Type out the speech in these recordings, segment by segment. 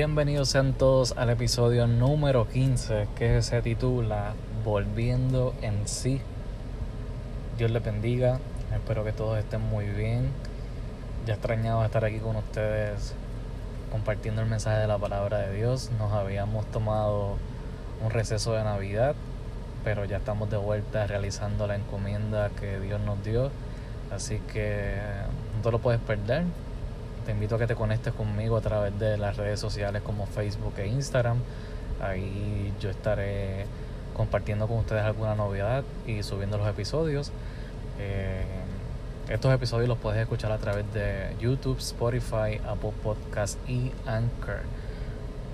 Bienvenidos sean todos al episodio número 15 que se titula Volviendo en sí. Dios les bendiga, espero que todos estén muy bien. Ya extrañado estar aquí con ustedes compartiendo el mensaje de la palabra de Dios. Nos habíamos tomado un receso de Navidad, pero ya estamos de vuelta realizando la encomienda que Dios nos dio. Así que no te lo puedes perder te invito a que te conectes conmigo a través de las redes sociales como Facebook e Instagram. Ahí yo estaré compartiendo con ustedes alguna novedad y subiendo los episodios. Eh, estos episodios los puedes escuchar a través de YouTube, Spotify, Apple Podcast y Anchor.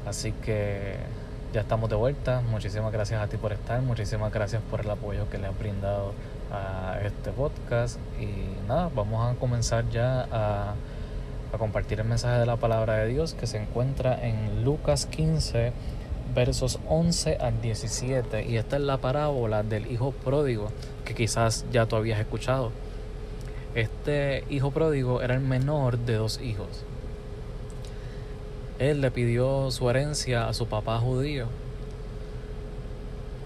Así que ya estamos de vuelta. Muchísimas gracias a ti por estar. Muchísimas gracias por el apoyo que le has brindado a este podcast. Y nada, vamos a comenzar ya a a compartir el mensaje de la palabra de Dios que se encuentra en Lucas 15, versos 11 al 17. Y esta es la parábola del hijo pródigo que quizás ya tú habías escuchado. Este hijo pródigo era el menor de dos hijos. Él le pidió su herencia a su papá judío.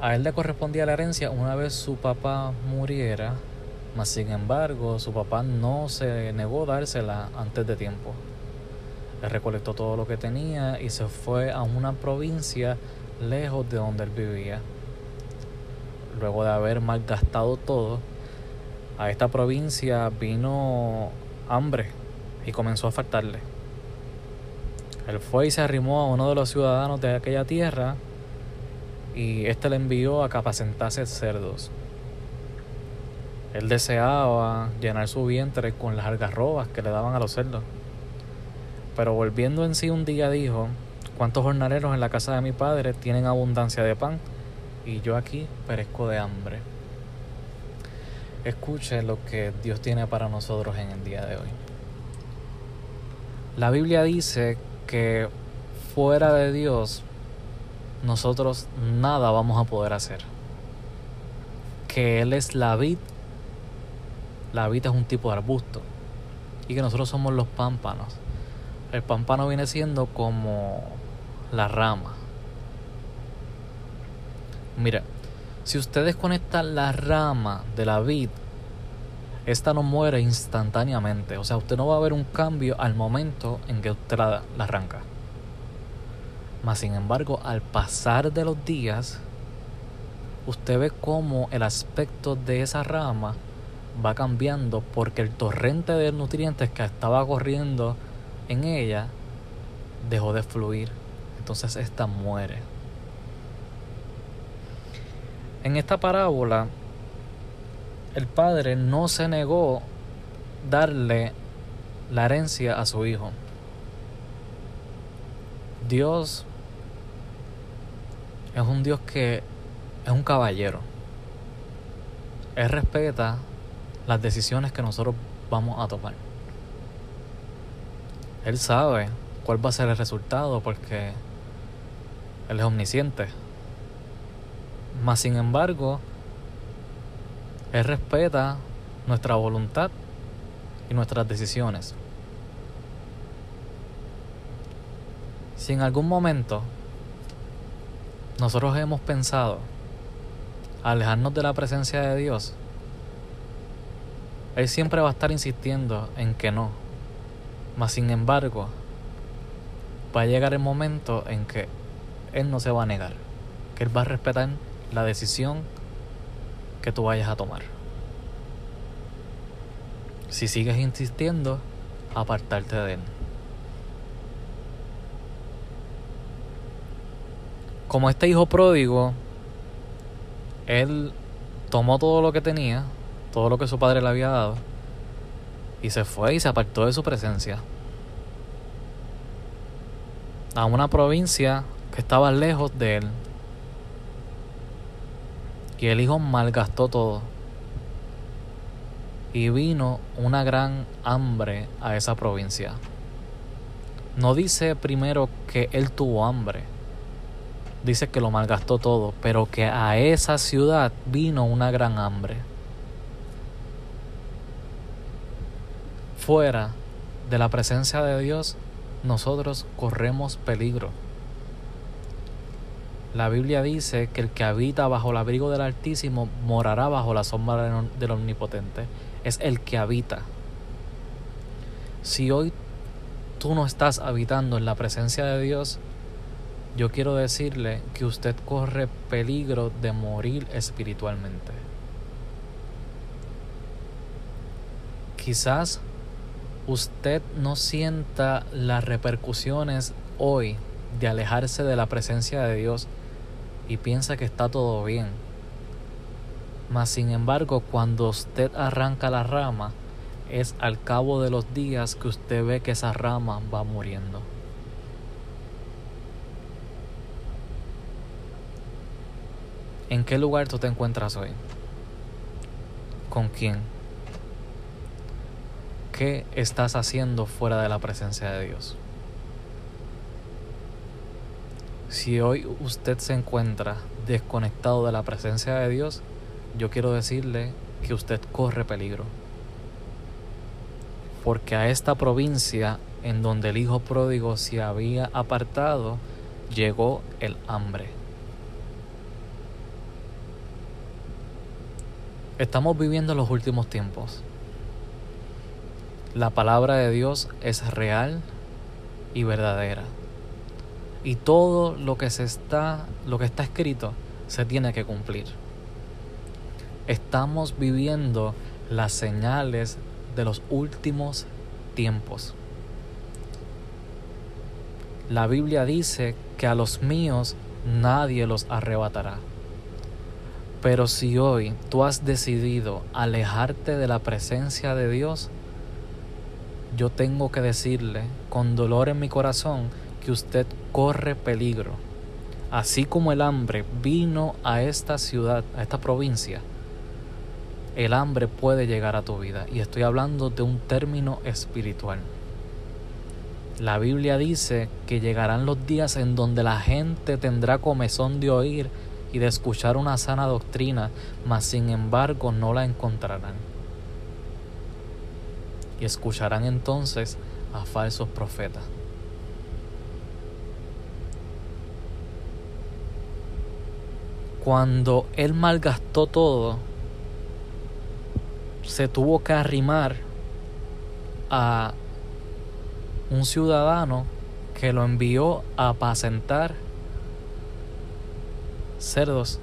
A él le correspondía la herencia una vez su papá muriera mas sin embargo, su papá no se negó a dársela antes de tiempo. Le recolectó todo lo que tenía y se fue a una provincia lejos de donde él vivía. Luego de haber malgastado todo, a esta provincia vino hambre y comenzó a faltarle. Él fue y se arrimó a uno de los ciudadanos de aquella tierra y éste le envió a capacentarse cerdos. Él deseaba llenar su vientre con las algarrobas que le daban a los cerdos. Pero volviendo en sí un día dijo, ¿cuántos jornaleros en la casa de mi padre tienen abundancia de pan? Y yo aquí perezco de hambre. Escuche lo que Dios tiene para nosotros en el día de hoy. La Biblia dice que fuera de Dios nosotros nada vamos a poder hacer. Que Él es la vid la vid es un tipo de arbusto y que nosotros somos los pámpanos. El pámpano viene siendo como la rama. Mira, si usted desconecta la rama de la vid, esta no muere instantáneamente. O sea, usted no va a ver un cambio al momento en que usted la, la arranca. Mas, sin embargo, al pasar de los días, usted ve cómo el aspecto de esa rama va cambiando porque el torrente de nutrientes que estaba corriendo en ella dejó de fluir. Entonces esta muere. En esta parábola, el padre no se negó darle la herencia a su hijo. Dios es un Dios que es un caballero. Él respeta las decisiones que nosotros vamos a tomar. Él sabe cuál va a ser el resultado porque Él es omnisciente. Mas sin embargo, Él respeta nuestra voluntad y nuestras decisiones. Si en algún momento nosotros hemos pensado alejarnos de la presencia de Dios, él siempre va a estar insistiendo en que no. Mas sin embargo, va a llegar el momento en que Él no se va a negar. Que Él va a respetar la decisión que tú vayas a tomar. Si sigues insistiendo, apartarte de Él. Como este hijo pródigo, Él tomó todo lo que tenía, todo lo que su padre le había dado y se fue y se apartó de su presencia a una provincia que estaba lejos de él. Y el hijo malgastó todo. Y vino una gran hambre a esa provincia. No dice primero que él tuvo hambre. Dice que lo malgastó todo, pero que a esa ciudad vino una gran hambre. Fuera de la presencia de Dios nosotros corremos peligro. La Biblia dice que el que habita bajo el abrigo del Altísimo morará bajo la sombra del Omnipotente. Es el que habita. Si hoy tú no estás habitando en la presencia de Dios, yo quiero decirle que usted corre peligro de morir espiritualmente. Quizás usted no sienta las repercusiones hoy de alejarse de la presencia de Dios y piensa que está todo bien. Mas sin embargo, cuando usted arranca la rama, es al cabo de los días que usted ve que esa rama va muriendo. ¿En qué lugar tú te encuentras hoy? ¿Con quién? ¿Qué estás haciendo fuera de la presencia de Dios? Si hoy usted se encuentra desconectado de la presencia de Dios, yo quiero decirle que usted corre peligro. Porque a esta provincia en donde el hijo pródigo se había apartado, llegó el hambre. Estamos viviendo los últimos tiempos. La palabra de Dios es real y verdadera y todo lo que se está lo que está escrito se tiene que cumplir. Estamos viviendo las señales de los últimos tiempos. La Biblia dice que a los míos nadie los arrebatará. Pero si hoy tú has decidido alejarte de la presencia de Dios, yo tengo que decirle con dolor en mi corazón que usted corre peligro. Así como el hambre vino a esta ciudad, a esta provincia, el hambre puede llegar a tu vida. Y estoy hablando de un término espiritual. La Biblia dice que llegarán los días en donde la gente tendrá comezón de oír y de escuchar una sana doctrina, mas sin embargo no la encontrarán. Y escucharán entonces a falsos profetas. cuando él malgastó todo, se tuvo que arrimar a un ciudadano que lo envió a apacentar cerdos.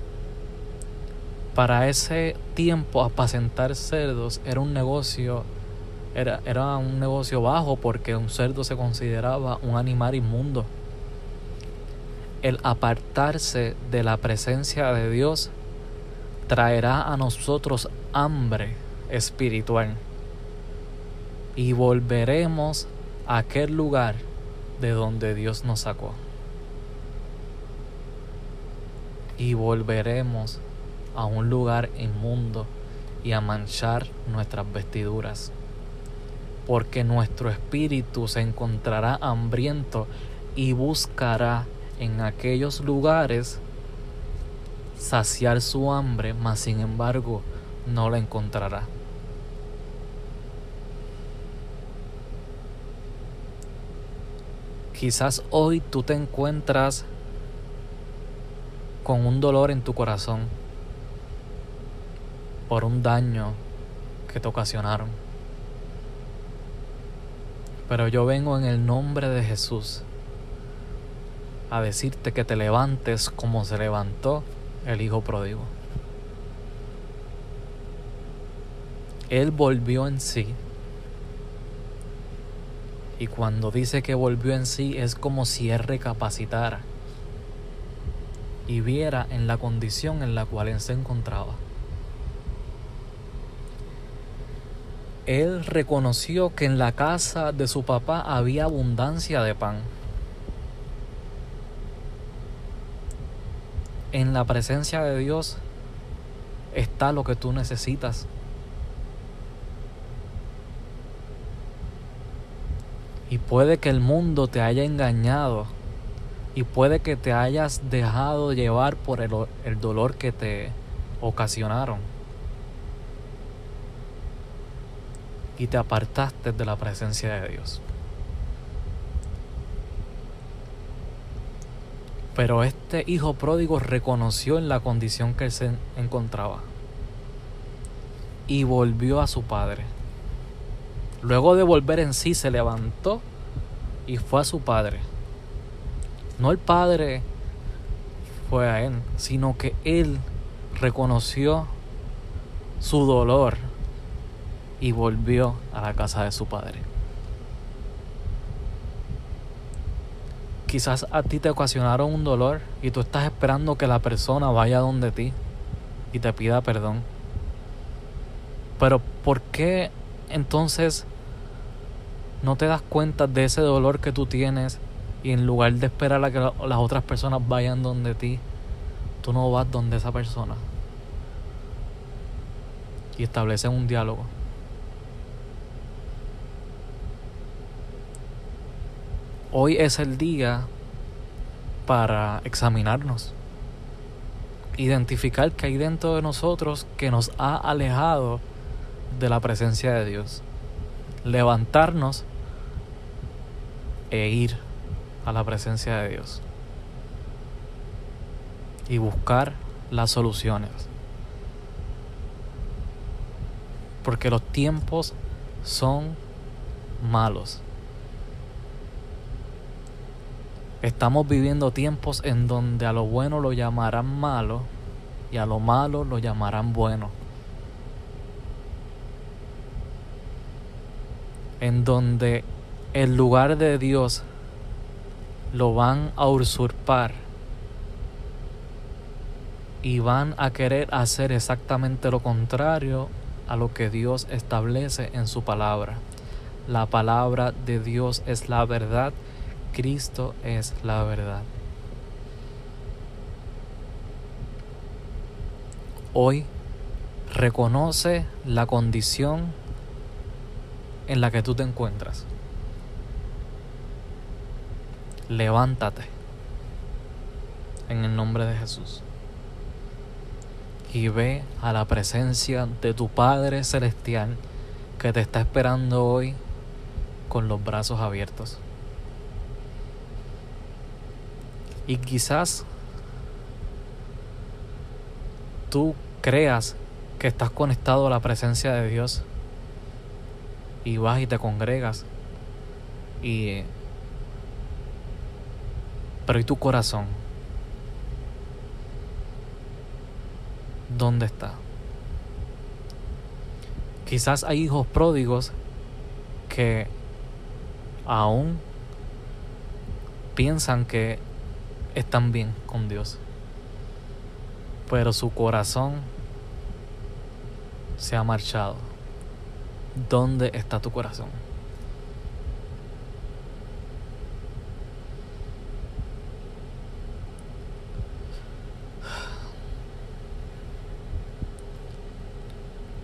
Para ese tiempo apacentar cerdos era un negocio era, era un negocio bajo porque un cerdo se consideraba un animal inmundo el apartarse de la presencia de Dios traerá a nosotros hambre espiritual y volveremos a aquel lugar de donde Dios nos sacó. Y volveremos a un lugar inmundo y a manchar nuestras vestiduras. Porque nuestro espíritu se encontrará hambriento y buscará en aquellos lugares saciar su hambre, mas sin embargo no la encontrará. Quizás hoy tú te encuentras con un dolor en tu corazón por un daño que te ocasionaron. Pero yo vengo en el nombre de Jesús a decirte que te levantes como se levantó el hijo pródigo. Él volvió en sí. Y cuando dice que volvió en sí es como si él recapacitara y viera en la condición en la cual él se encontraba. Él reconoció que en la casa de su papá había abundancia de pan en la presencia de Dios está lo que tú necesitas. Y puede que el mundo te haya engañado y puede que te hayas dejado llevar por el, dolor que te ocasionaron. Y te apartaste de la presencia de Dios. Pero este hijo pródigo reconoció en la condición que él se encontraba y volvió a su padre. Luego de volver en sí, se levantó y fue a su padre. No el padre fue a él, sino que él reconoció su dolor y volvió a la casa de su padre. Quizás a ti te ocasionaron un dolor y tú estás esperando que la persona vaya donde ti y te pida perdón. Pero ¿por qué entonces no te das cuenta de ese dolor que tú tienes y en lugar de esperar a que las otras personas vayan donde ti, tú no vas donde esa persona y estableces un diálogo? Hoy es el día para examinarnos, identificar qué hay dentro de nosotros que nos ha alejado de la presencia de Dios, levantarnos e ir a la presencia de Dios y buscar las soluciones. Porque los tiempos son malos. Estamos viviendo tiempos en donde a lo bueno lo llamarán malo y a lo malo lo llamarán bueno. En donde el lugar de Dios lo van a usurpar y van a querer hacer exactamente lo contrario a lo que Dios establece en su palabra. La palabra de Dios es la verdad Cristo es la verdad. Hoy reconoce la condición en la que tú te encuentras. Levántate en el nombre de Jesús y ve a la presencia de tu Padre Celestial que te está esperando hoy con los brazos abiertos. Y quizás tú creas que estás conectado a la presencia de Dios y vas y te congregas y pero ¿y tu corazón? ¿Dónde está? Quizás hay hijos pródigos que aún piensan que están bien con Dios. Pero su corazón se ha marchado. ¿Dónde está tu corazón?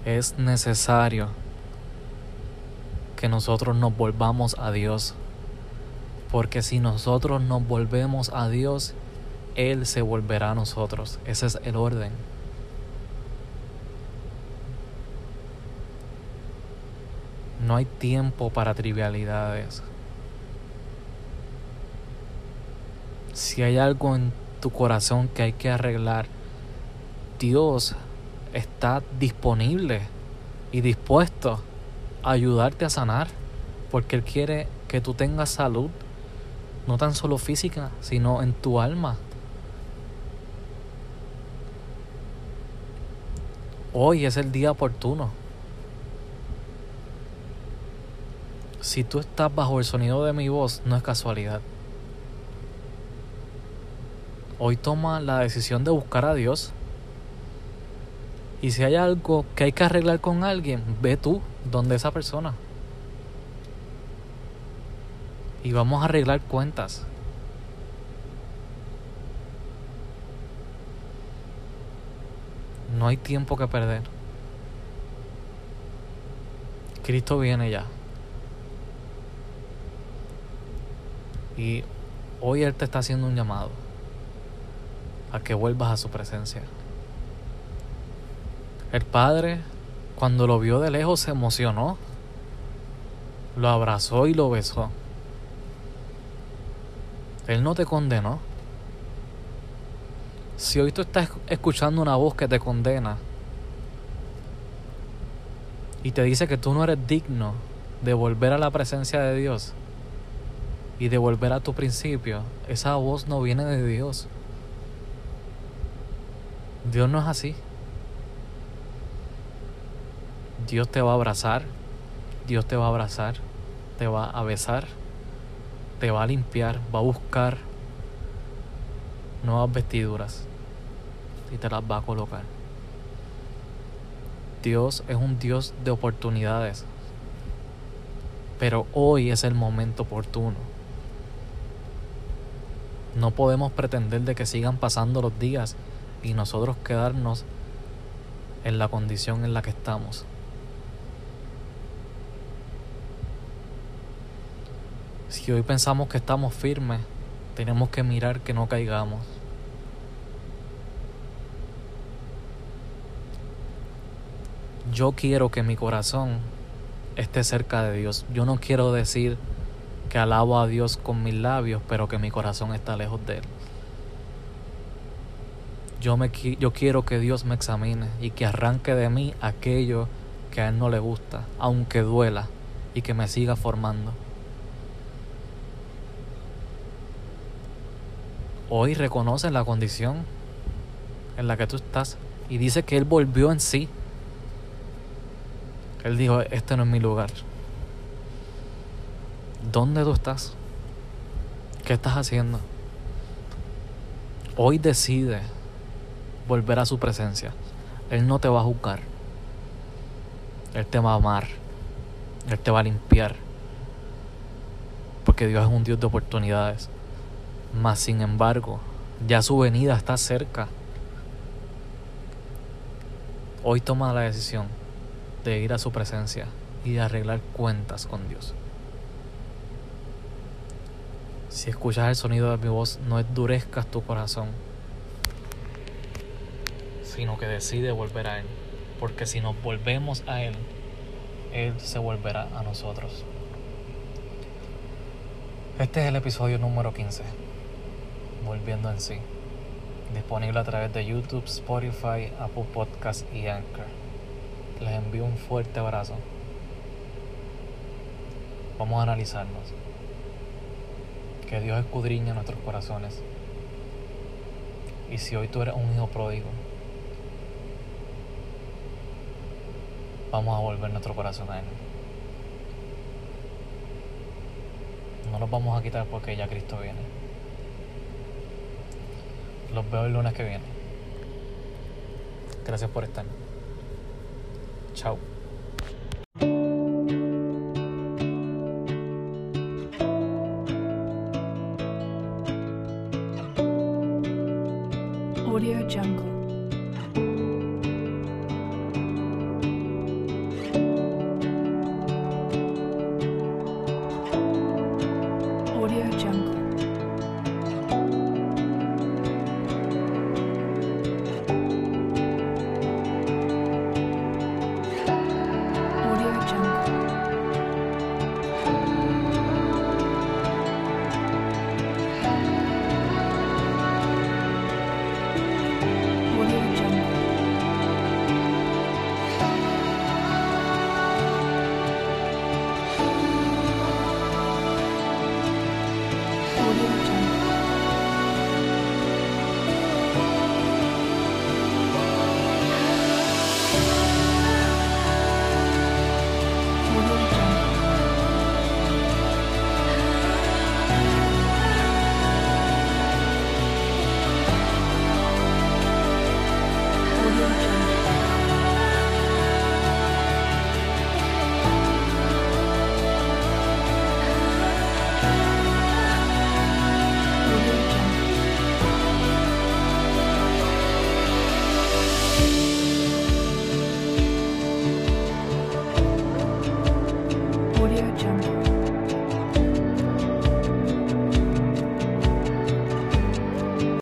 Es necesario que nosotros nos volvamos a Dios porque si nosotros nos volvemos a Dios, Él se volverá a nosotros. Ese es el orden. No hay tiempo para trivialidades. Si hay algo en tu corazón que hay que arreglar, Dios está disponible y dispuesto a ayudarte a sanar, porque Él quiere que tú tengas salud no tan solo física, sino en tu alma. Hoy es el día oportuno. Si tú estás bajo el sonido de mi voz, no es casualidad. Hoy toma la decisión de buscar a Dios. Y si hay algo que hay que arreglar con alguien, ve tú donde esa persona. Y vamos a arreglar cuentas. No hay tiempo que perder. Cristo viene ya. Y hoy Él te está haciendo un llamado a que vuelvas a su presencia. El Padre, cuando lo vio de lejos, se emocionó. Lo abrazó y lo besó. Él no te condenó. Si hoy tú estás escuchando una voz que te condena y te dice que tú no eres digno de volver a la presencia de Dios y de volver a tu principio, esa voz no viene de Dios. Dios no es así. Dios te va a abrazar, Dios te va a abrazar, te va a besar, te va a limpiar, va a buscar nuevas vestiduras y te las va a colocar. Dios es un Dios de oportunidades, pero hoy es el momento oportuno. No podemos pretender de que sigan pasando los días y nosotros quedarnos en la condición en la que estamos. Si hoy pensamos que estamos firmes, tenemos que mirar que no caigamos. Yo quiero que mi corazón esté cerca de Dios. Yo no quiero decir que alabo a Dios con mis labios, pero que mi corazón está lejos de Él. Yo, me, yo quiero que Dios me examine y que arranque de mí aquello que a Él no le gusta, aunque duela, y que me siga formando. Hoy reconoce la condición en la que tú estás y dice que Él volvió en sí. Él dijo, este no es mi lugar. ¿Dónde tú estás? ¿Qué estás haciendo? Hoy decide volver a su presencia. Él no te va a juzgar. Él te va a amar. Él te va a limpiar. Porque Dios es un Dios de oportunidades. Mas sin embargo, ya su venida está cerca. Hoy toma la decisión de ir a su presencia y de arreglar cuentas con Dios. Si escuchas el sonido de mi voz, no endurezcas tu corazón sino que decide volver a Él. Porque si nos volvemos a Él, Él se volverá a nosotros. Este es el episodio número 15, Volviendo en sí, disponible a través de YouTube, Spotify, Apple Podcast y Anchor. Les envío un fuerte abrazo. Vamos a analizarnos. Que Dios escudriña nuestros corazones. Y si hoy tú eres un hijo pródigo, vamos a volver nuestro corazón a Él. No los vamos a quitar porque ya Cristo viene. Los veo el lunes que viene. Gracias por estar. Chao.